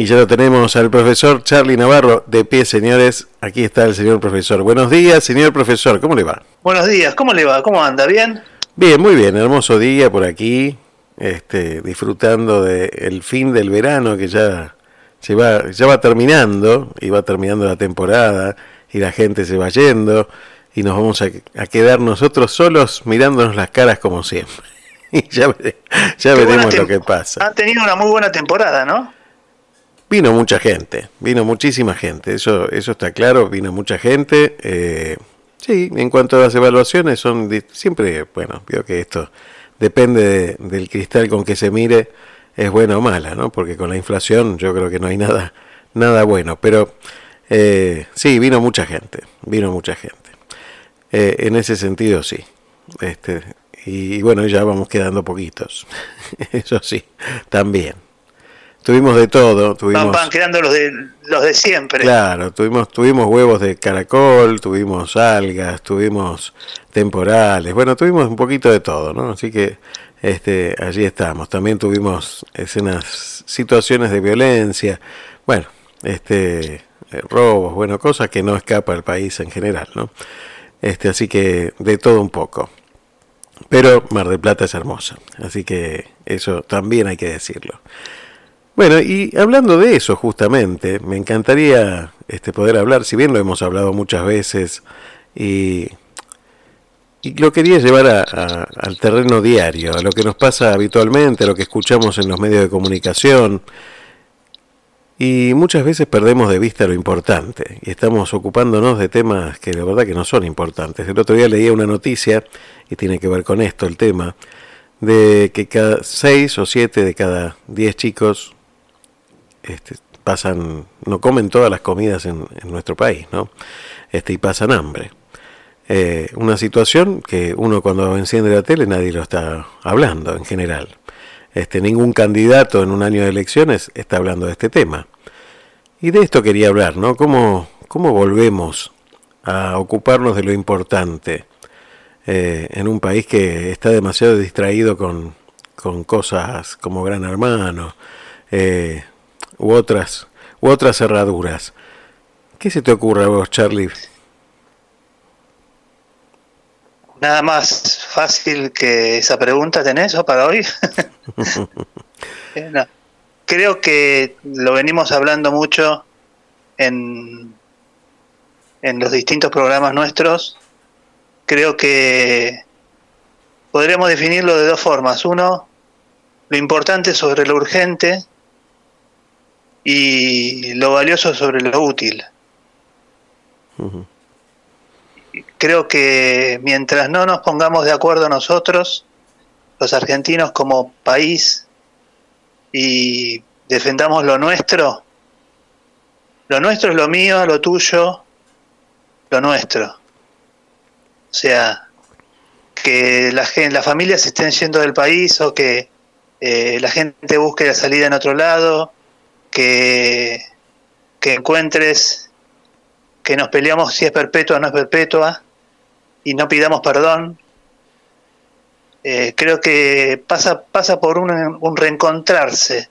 Y ya lo tenemos al profesor Charlie Navarro de pie, señores. Aquí está el señor profesor. Buenos días, señor profesor. ¿Cómo le va? Buenos días. ¿Cómo le va? ¿Cómo anda? ¿Bien? Bien, muy bien. Hermoso día por aquí. Este, disfrutando del fin del verano que ya, se va, ya va terminando y va terminando la temporada y la gente se va yendo y nos vamos a, quedar nosotros solos mirándonos las caras como siempre. y ya, ya veremos lo que pasa. Ha tenido una muy buena temporada, ¿no? Vino mucha gente, vino muchísima gente, eso, eso está claro, vino mucha gente. Eh, sí, en cuanto a las evaluaciones, son siempre, bueno, veo que esto depende del cristal con que se mire, es buena o mala, ¿no? Porque con la inflación yo creo que no hay nada, nada bueno. Pero eh, sí, vino mucha gente, vino mucha gente. Eh, en ese sentido, sí. Este, y bueno, ya vamos quedando poquitos. Eso sí, también. Tuvimos de todo. Tuvimos, van, quedando los de, los de siempre. Claro, tuvimos, tuvimos huevos de caracol, tuvimos algas, tuvimos temporales, bueno, tuvimos un poquito de todo, ¿no? Así que este, allí estamos. También tuvimos escenas, situaciones de violencia, bueno, este, eh, robos, bueno, cosas que no escapa al país en general, ¿no? Este, así que de todo un poco. Pero Mar del Plata es hermosa, así que eso también hay que decirlo. Bueno, y hablando de eso justamente, me encantaría este, poder hablar, si bien lo hemos hablado muchas veces, y, y lo quería llevar al terreno diario, a lo que nos pasa habitualmente, a lo que escuchamos en los medios de comunicación, y muchas veces perdemos de vista lo importante, y estamos ocupándonos de temas que la verdad que no son importantes. El otro día leía una noticia, y tiene que ver con esto el tema, de que cada seis o siete de cada diez chicos este, pasan, no comen todas las comidas en, nuestro país, ¿no? Este, y pasan hambre. Eh, una situación que uno cuando enciende la tele nadie lo está hablando en general. Este, ningún candidato en un año de elecciones está hablando de este tema. Y de esto quería hablar, ¿no? ¿Cómo, cómo volvemos a ocuparnos de lo importante eh, en un país que está demasiado distraído con, con cosas como Gran Hermano, eh, u otras, u otras cerraduras. ¿Qué se te ocurre a vos, Charlie? Nada más fácil que esa pregunta tenés o para hoy. Eh, Creo que lo venimos hablando mucho en, en los distintos programas nuestros. Creo que podríamos definirlo de dos formas. Uno, lo importante sobre lo urgente y lo valioso sobre lo útil. Creo que mientras no nos pongamos de acuerdo nosotros, los argentinos como país, y defendamos lo nuestro, lo nuestro es lo mío, lo tuyo, lo nuestro. O sea, que la, las familias estén yendo del país o que eh, la gente busque la salida en otro lado, que, encuentres que nos peleamos si es perpetua o no es perpetua y no pidamos perdón. Eh, creo que pasa, pasa por un reencontrarse.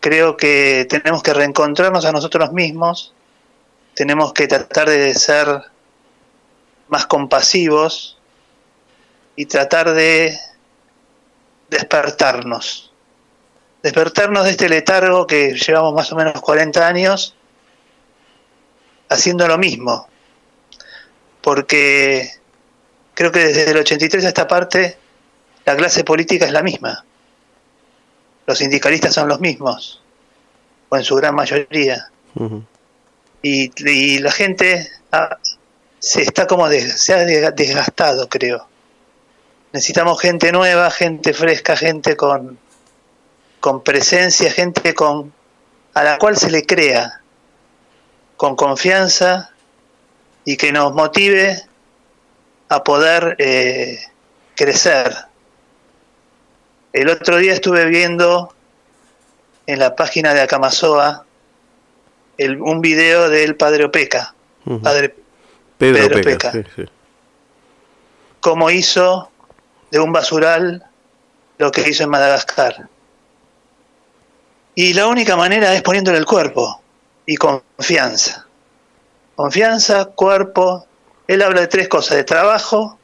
Creo que tenemos que reencontrarnos a nosotros mismos, tenemos que tratar de ser más compasivos y tratar de despertarnos despertarnos de este letargo que llevamos más o menos 40 años haciendo lo mismo. Porque creo que desde el 83 a esta parte la clase política es la misma. Los sindicalistas son los mismos, o en su gran mayoría. y, la gente se está como se ha desgastado, creo. Necesitamos gente nueva, gente fresca, gente con, con presencia, gente con a la cual se le crea con confianza y que nos motive a poder eh, crecer. El otro día estuve viendo en la página de Acamazoa el, un video del padre Opeca, padre Pedro, Opeca, cómo hizo de un basural lo que hizo en Madagascar Y la única manera es poniéndole el cuerpo y confianza. Confianza, cuerpo. Él habla de tres cosas, de trabajo,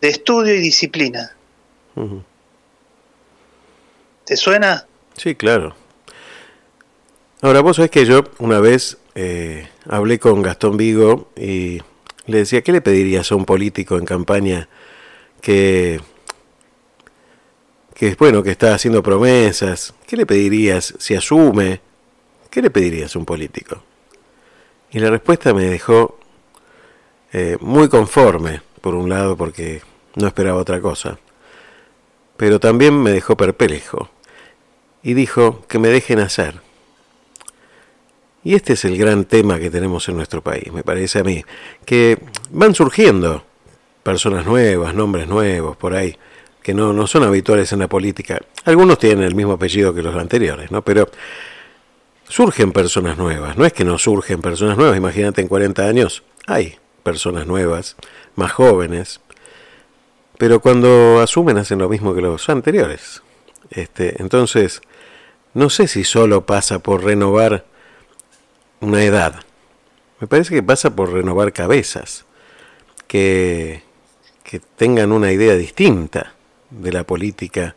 de estudio y disciplina. ¿Te suena? Sí, claro. Ahora, vos sabés que yo una vez eh, hablé con Gastón Vigo y le decía, ¿qué le pedirías a un político en campaña que, que bueno, que está haciendo promesas? ¿Qué le pedirías si asume? ¿Qué le pedirías a un político? Y la respuesta me dejó eh, muy conforme, por un lado, porque no esperaba otra cosa, pero también me dejó perplejo y dijo que me dejen hacer. Y este es el gran tema que tenemos en nuestro país, me parece a mí, que van surgiendo personas nuevas, nombres nuevos por ahí, que no, no son habituales en la política. Algunos tienen el mismo apellido que los anteriores, ¿no? Pero surgen personas nuevas, no es que no surgen personas nuevas, imagínate en 40 años hay personas nuevas, más jóvenes, pero cuando asumen hacen lo mismo que los anteriores. Este, entonces, no sé si solo pasa por renovar una edad. Me parece que pasa por renovar cabezas, que, que tengan una idea distinta de la política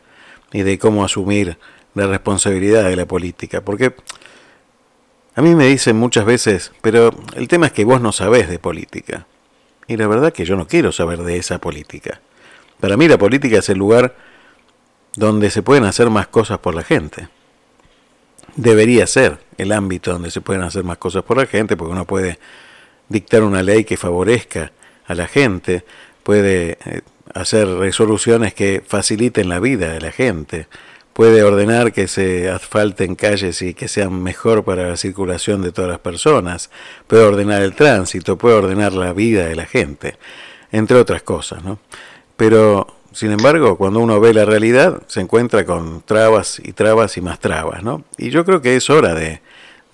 y de cómo asumir la responsabilidad de la política. Porque a mí me dicen muchas veces, pero el tema es que vos no sabés de política. Y la verdad que yo no quiero saber de esa política. Para mí la política es el lugar donde se pueden hacer más cosas por la gente debería ser el ámbito donde se pueden hacer más cosas por la gente, porque uno puede dictar una ley que favorezca a la gente, puede eh, hacer resoluciones que faciliten la vida de la gente, puede ordenar que se asfalten calles y que sean mejor para la circulación de todas las personas, puede ordenar el tránsito, puede ordenar la vida de la gente, entre otras cosas, ¿no? Pero sin embargo, cuando uno ve la realidad, se encuentra con trabas y trabas y más trabas, ¿no? Y yo creo que es hora de,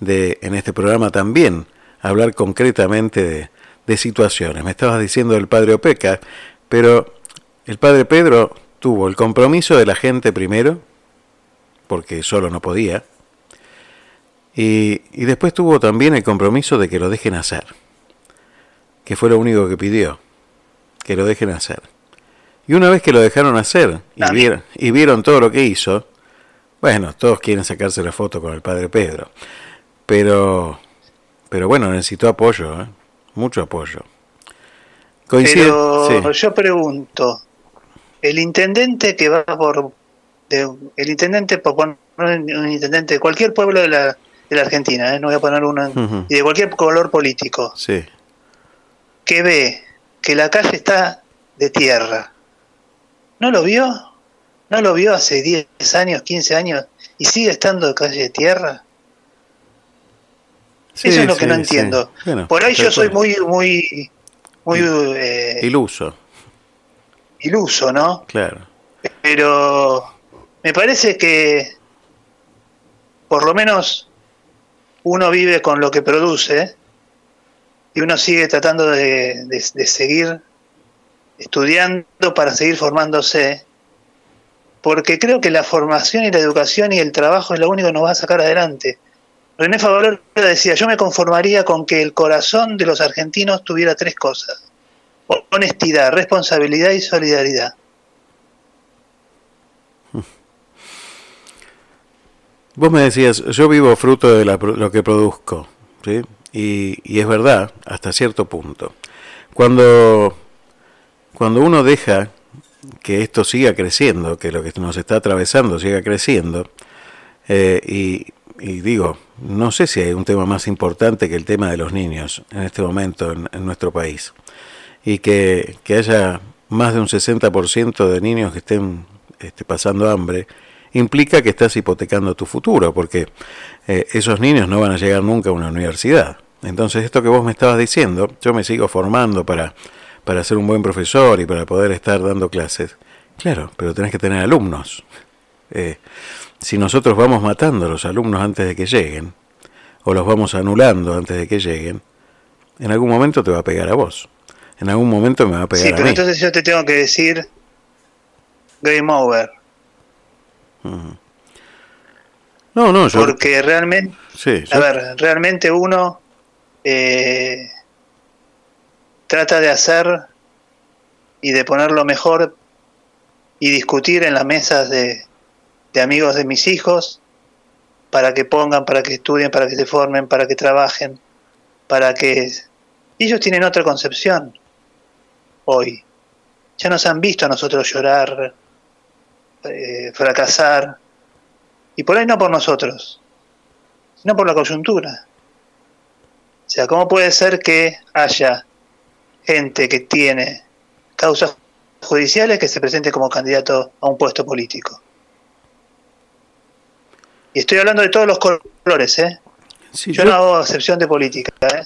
de en este programa también, hablar concretamente de, de situaciones. Me estabas diciendo del padre Opeca, pero el padre Pedro tuvo el compromiso de la gente primero, porque solo no podía, y, y, después tuvo también el compromiso de que lo dejen hacer, que fue lo único que pidió, que lo dejen hacer. Y una vez que lo dejaron hacer y vieron, y vieron todo lo que hizo, bueno, todos quieren sacarse la foto con el padre Pedro. Pero, pero bueno, necesitó apoyo, ¿eh? mucho apoyo. Coincide, pero yo pregunto, el intendente que va por, el intendente, por poner un intendente de cualquier pueblo de la, de la Argentina, ¿eh? no voy a poner uno, y de cualquier color político, sí. que ve que la calle está de tierra, ¿No lo vio? ¿No lo vio hace 10 años, 15 años y sigue estando de calle de tierra? Eso es lo que no entiendo. Por ahí yo soy muy, muy, muy... Eh, iluso. Iluso, ¿no? Claro. Pero me parece que por lo menos uno vive con lo que produce y uno sigue tratando de, de seguir estudiando para seguir formándose, porque creo que la formación y la educación y el trabajo es lo único que nos va a sacar adelante. René Favaloro decía, yo me conformaría con que el corazón de los argentinos tuviera tres cosas, honestidad, responsabilidad y solidaridad. Vos me decías, yo vivo fruto de lo que produzco, ¿sí? y, y es verdad, hasta cierto punto. Cuando cuando uno deja que esto siga creciendo, que lo que nos está atravesando siga creciendo, eh, y, digo, no sé si hay un tema más importante que el tema de los niños en este momento en, nuestro país, y que, haya más de un 60% de niños que estén este, pasando hambre, implica que estás hipotecando tu futuro, porque eh, esos niños no van a llegar nunca a una universidad. Entonces, esto que vos me estabas diciendo, yo me sigo formando para para ser un buen profesor y para poder estar dando clases. Claro, pero tenés que tener alumnos. Eh, si nosotros vamos matando a los alumnos antes de que lleguen, o los vamos anulando antes de que lleguen, en algún momento te va a pegar a vos. En algún momento me va a pegar a mí. Sí, pero entonces yo te tengo que decir game over. No, no, yo... Porque realmente, Sí, a ver, realmente uno eh, trata de hacer y de poner lo mejor y discutir en las mesas de, de amigos de mis hijos para que pongan, para que estudien, para que se formen, para que trabajen, para que... Ellos tienen otra concepción hoy. Ya nos han visto a nosotros llorar, eh, fracasar, y por ahí no por nosotros, sino por la coyuntura. O sea, ¿cómo puede ser que haya gente que tiene causas judiciales que se presente como candidato a un puesto político? Y estoy hablando de todos los colores, ¿eh? sí, Yo yo- no hago excepción de política, ¿eh?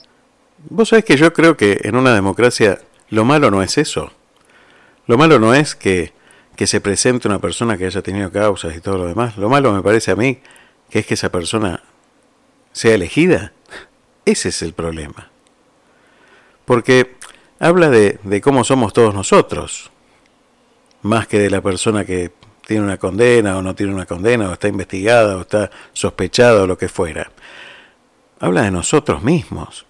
Vos sabés que yo creo que en una democracia lo malo no es eso. Lo malo no es que, que se presente una persona que haya tenido causas y todo lo demás. Lo malo me parece a mí que es que esa persona sea elegida. Ese es el problema. Porque habla de, de cómo somos todos nosotros, más que de la persona que tiene una condena o no tiene una condena, o está investigada o está sospechada o lo que fuera. Habla de nosotros mismos.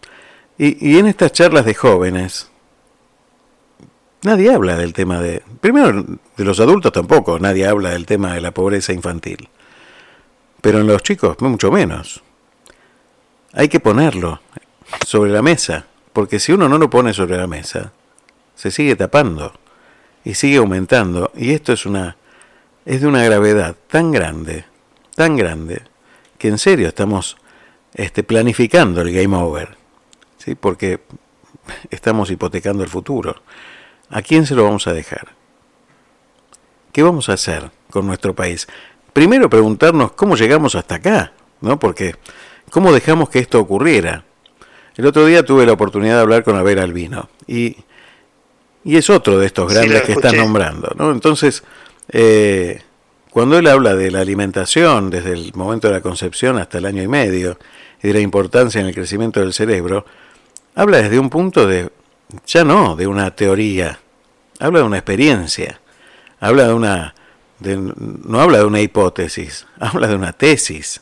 Y, y en estas charlas de jóvenes, nadie habla del tema de... Primero, de los adultos tampoco, nadie habla del tema de la pobreza infantil. Pero en los chicos, mucho menos. Hay que ponerlo sobre la mesa, porque si uno no lo pone sobre la mesa, se sigue tapando y sigue aumentando. Y esto es una es de una gravedad tan grande, tan grande, que en serio estamos este, planificando el game over. ¿sí? porque estamos hipotecando el futuro. ¿A quién se lo vamos a dejar? ¿Qué vamos a hacer con nuestro país? Primero preguntarnos cómo llegamos hasta acá, ¿no? Porque cómo dejamos que esto ocurriera. El otro día tuve la oportunidad de hablar con Abel Albino y, y es otro de estos grandes que estás nombrando, ¿no? Entonces, eh, cuando él habla de la alimentación desde el momento de la concepción hasta el año y medio y de la importancia en el crecimiento del cerebro, habla desde un punto de, ya no de una teoría, habla de una experiencia, habla de una, no habla de una hipótesis, habla de una tesis,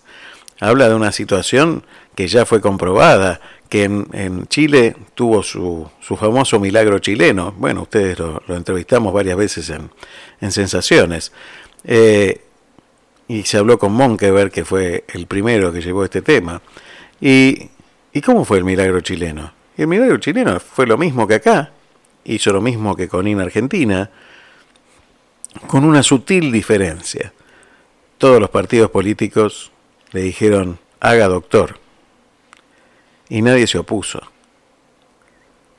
habla de una situación que ya fue comprobada, que en, en Chile tuvo su, su famoso milagro chileno, bueno, ustedes lo, lo entrevistamos varias veces en, en Sensaciones, eh, y se habló con Monkeberg, que fue el primero que llevó este tema. ¿Y, ¿Y cómo fue el milagro chileno? Y el milagro chileno fue lo mismo que acá, hizo lo mismo que con IN Argentina, con una sutil diferencia. Todos los partidos políticos le dijeron, haga doctor. Y nadie se opuso.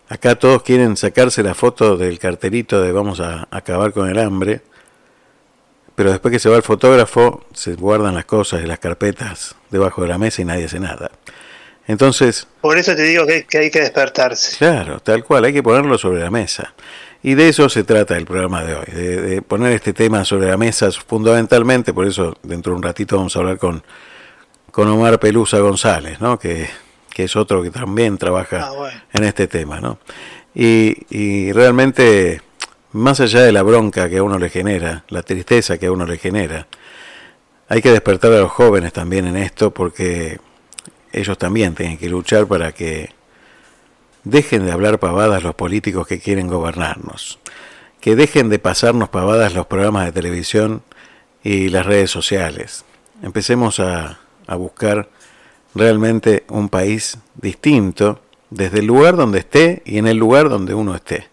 Acá todos quieren sacarse la foto del cartelito de vamos a acabar con el hambre, pero después que se va el fotógrafo, se guardan las cosas y las carpetas debajo de la mesa y nadie hace nada. Entonces, Por eso te digo que, que hay que despertarse. Claro, tal cual, hay que ponerlo sobre la mesa. Y de eso se trata el programa de hoy, de, de poner este tema sobre la mesa fundamentalmente, por eso dentro de un ratito vamos a hablar con, con Omar Pelusa González, ¿no? que, que es otro que también trabaja Ah, bueno. en este tema. ¿no? Y, y realmente, más allá de la bronca que a uno le genera, la tristeza que a uno le genera, hay que despertar a los jóvenes también en esto porque ellos también tienen que luchar para que dejen de hablar pavadas los políticos que quieren gobernarnos, que dejen de pasarnos pavadas los programas de televisión y las redes sociales. Empecemos a, a buscar realmente un país distinto desde el lugar donde esté y en el lugar donde uno esté.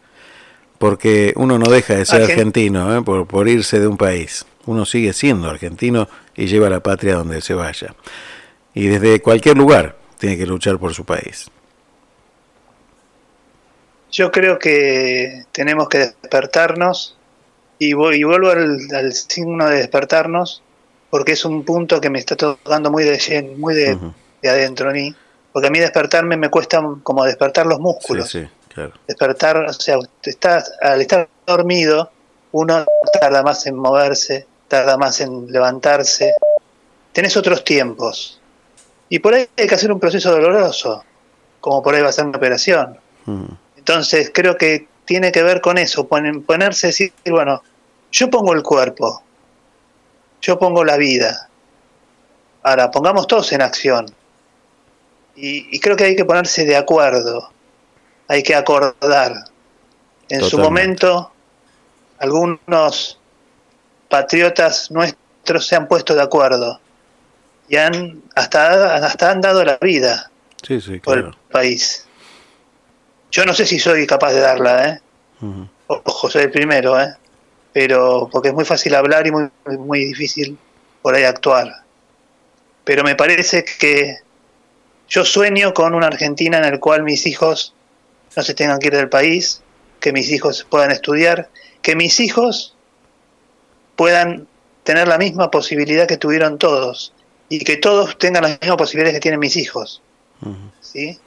Porque uno no deja de ser Argen- argentino ¿eh? por, por irse de un país. Uno sigue siendo argentino y lleva la patria donde se vaya. Y desde cualquier lugar tiene que luchar por su país. Yo creo que tenemos que despertarnos y, vo- y vuelvo al, al signo de despertarnos porque es un punto que me está tocando muy de, muy de, adentro a mí. Porque a mí despertarme me cuesta como despertar los Sí, músculos. sí, claro. Despertar, o sea, estás, al estar dormido, uno tarda más en moverse, tarda más en levantarse. Tenés otros tiempos. Y por ahí hay que hacer un proceso doloroso, como por ahí va a ser una operación. Ujú. Entonces creo que tiene que ver con eso, ponerse, decir, bueno, yo pongo el cuerpo, yo pongo la vida, Ahora, pongamos todos en acción. Y, creo que hay que ponerse de acuerdo, hay que acordar. En su momento, algunos patriotas nuestros se han puesto de acuerdo y han hasta, hasta han dado la vida por el país. Yo no sé si soy capaz de darla, ¿eh? Ojo, soy el primero, ¿eh? Pero porque es muy fácil hablar y muy, muy difícil por ahí actuar. Pero me parece que yo sueño con una Argentina en la cual mis hijos no se tengan que ir del país, que mis hijos puedan estudiar, que mis hijos puedan tener la misma posibilidad que tuvieron todos y que todos tengan las mismas posibilidades que tienen mis hijos. ¿sí?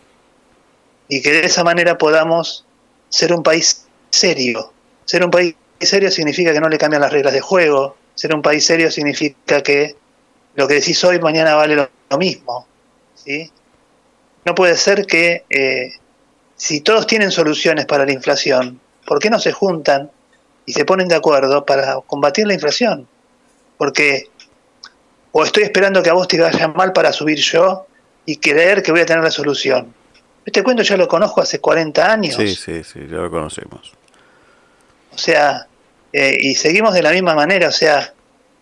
Y que de esa manera podamos ser un país serio. Ser un país serio significa que no le cambian las reglas de juego. Ser un país serio significa que lo que decís hoy mañana vale lo, lo mismo. ¿sí? No puede ser que eh, si todos tienen soluciones para la inflación, ¿por qué no se juntan y se ponen de acuerdo para combatir la inflación? Porque o estoy esperando que a vos te vaya mal para subir yo y creer que voy a tener la solución. Este cuento ya lo conozco hace 40 años. Sí, sí, sí, ya lo conocemos. O sea, eh, y seguimos de la misma manera, o sea,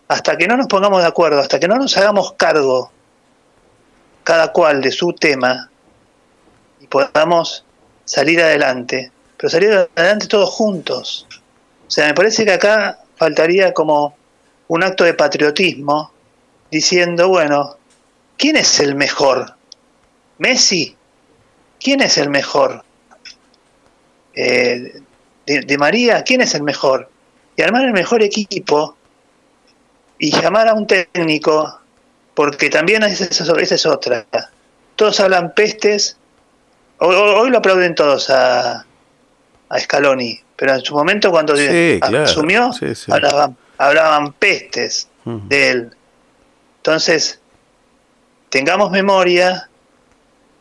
hasta que no nos pongamos de acuerdo, hasta que no nos hagamos cargo cada cual de su tema, y podamos salir adelante, pero salir adelante todos juntos. O sea, me parece que acá faltaría como un acto de patriotismo diciendo, bueno, ¿quién es el mejor? ¿Messi? ¿Quién es el mejor? Eh, de, María, ¿quién es el mejor? Y armar el mejor equipo y llamar a un técnico, porque también esa es otra. Todos hablan pestes Hoy, lo aplauden todos a, a Scaloni, pero en su momento cuando asumió Hablaban, pestes de él. Entonces, tengamos memoria,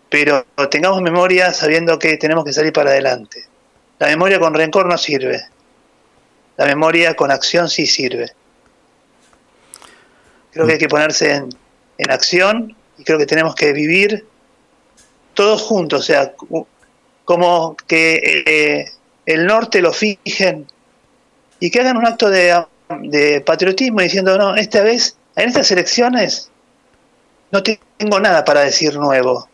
pero tengamos memoria sabiendo que tenemos que salir para adelante. La memoria con rencor no sirve. La memoria con acción sí sirve. Creo que hay que ponerse en, acción y creo que tenemos que vivir todos juntos, o sea, como que eh, el norte lo fijen y que hagan un acto de, de, patriotismo diciendo, no, esta vez, en estas elecciones, no tengo nada para decir nuevo,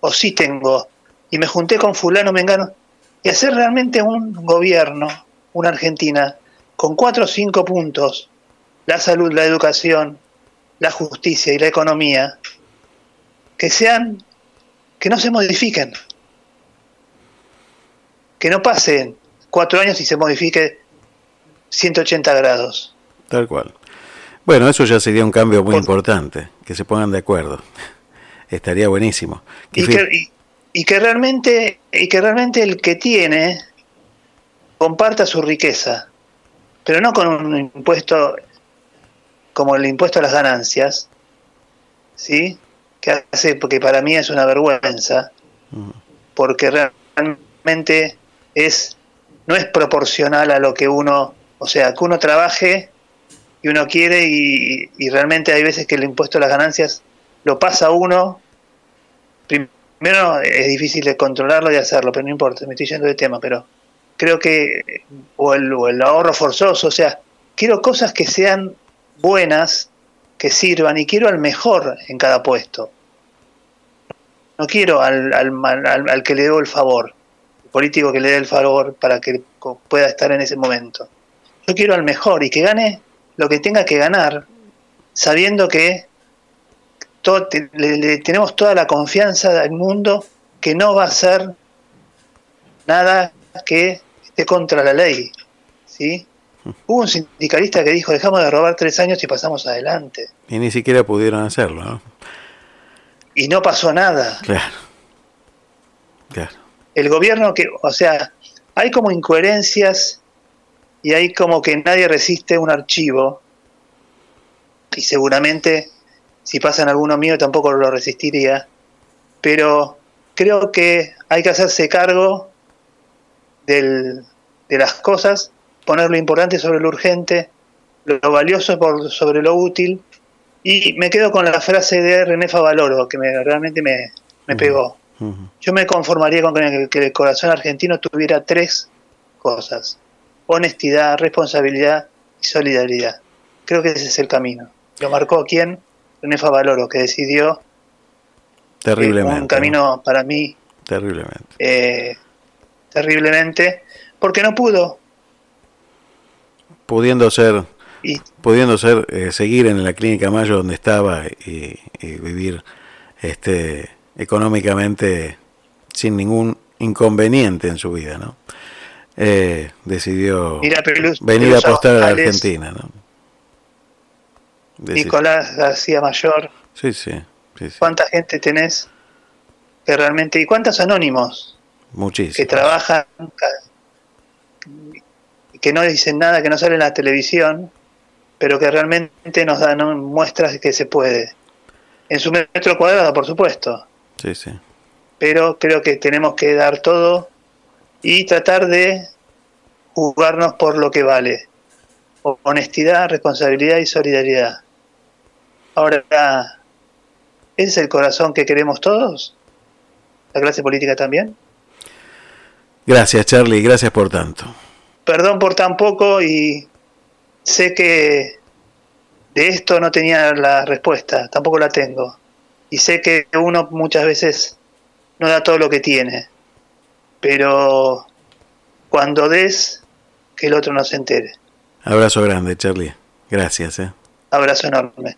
o sí tengo, y me junté con fulano, me engano, y hacer realmente un gobierno, una Argentina, con cuatro o cinco puntos, la salud, la educación, la justicia y la economía, que sean que no se modifiquen. Que no pasen cuatro años y se modifique 180 grados. Tal cual. Bueno, eso ya sería un cambio muy importante, que se pongan de acuerdo. Estaría buenísimo. Y que, y que, realmente, y que realmente el que tiene comparta su riqueza, pero no con un impuesto como el impuesto a las ganancias, ¿sí? que hace, porque para mí es una vergüenza, porque realmente es no es proporcional a lo que uno, o sea, que uno trabaje y uno quiere y, realmente hay veces que el impuesto a las ganancias lo pasa uno, primero es difícil de controlarlo y hacerlo, pero no importa, me estoy yendo de tema, pero creo que, o el, o el ahorro forzoso, o sea, quiero cosas que sean buenas que sirvan y quiero al mejor en cada puesto. No quiero al, al, que le dé el favor, el político que le dé el favor para que pueda estar en ese momento. Yo quiero al mejor y que gane lo que tenga que ganar, sabiendo que le, tenemos toda la confianza del mundo que no va a ser nada que esté contra la ley. ¿sí? Hubo un sindicalista que dijo, dejamos de robar tres años y pasamos adelante. Y ni siquiera pudieron hacerlo, ¿no? Y no pasó nada. Claro. Claro. El gobierno que, o sea, hay como incoherencias y hay como que nadie resiste un archivo. Y seguramente si pasan alguno mío tampoco lo resistiría, pero creo que hay que hacerse cargo del, de las cosas poner lo importante sobre lo urgente, lo valioso por, sobre lo útil. Y me quedo con la frase de René Favaloro, que me, realmente me, me pegó. Yo me conformaría con que, que el corazón argentino tuviera tres cosas. Honestidad, responsabilidad y solidaridad. Creo que ese es el camino. ¿Lo marcó quién? René Favaloro, que decidió terriblemente, un camino para mí terriblemente. Eh, terriblemente, porque no pudo. Pudiendo ser, pudiendo ser, eh, seguir en la clínica Mayo donde estaba y, vivir este económicamente sin ningún inconveniente en su vida, ¿no? Eh, decidió venir a apostar a la Argentina, ¿no? Nicolás García Mayor. Sí, sí, sí, ¿Cuánta gente tenés que realmente... ¿Y cuántos anónimos? Muchísimos. Que trabajan, que no dicen nada, que no salen en la televisión, pero que realmente nos dan muestras de que se puede. En su metro cuadrado, por supuesto. Sí, sí. Pero creo que tenemos que dar todo y tratar de jugarnos por lo que vale. Honestidad, responsabilidad y solidaridad. Ahora, ¿ese es el corazón que queremos todos? ¿La clase política también? Gracias, Charlie, gracias por tanto. Perdón por tan poco y sé que de esto no tenía la respuesta, tampoco la tengo. Y sé que uno muchas veces no da todo lo que tiene, pero cuando des, que el otro no se entere. Abrazo grande, Charlie. Gracias. ¿eh? Abrazo enorme.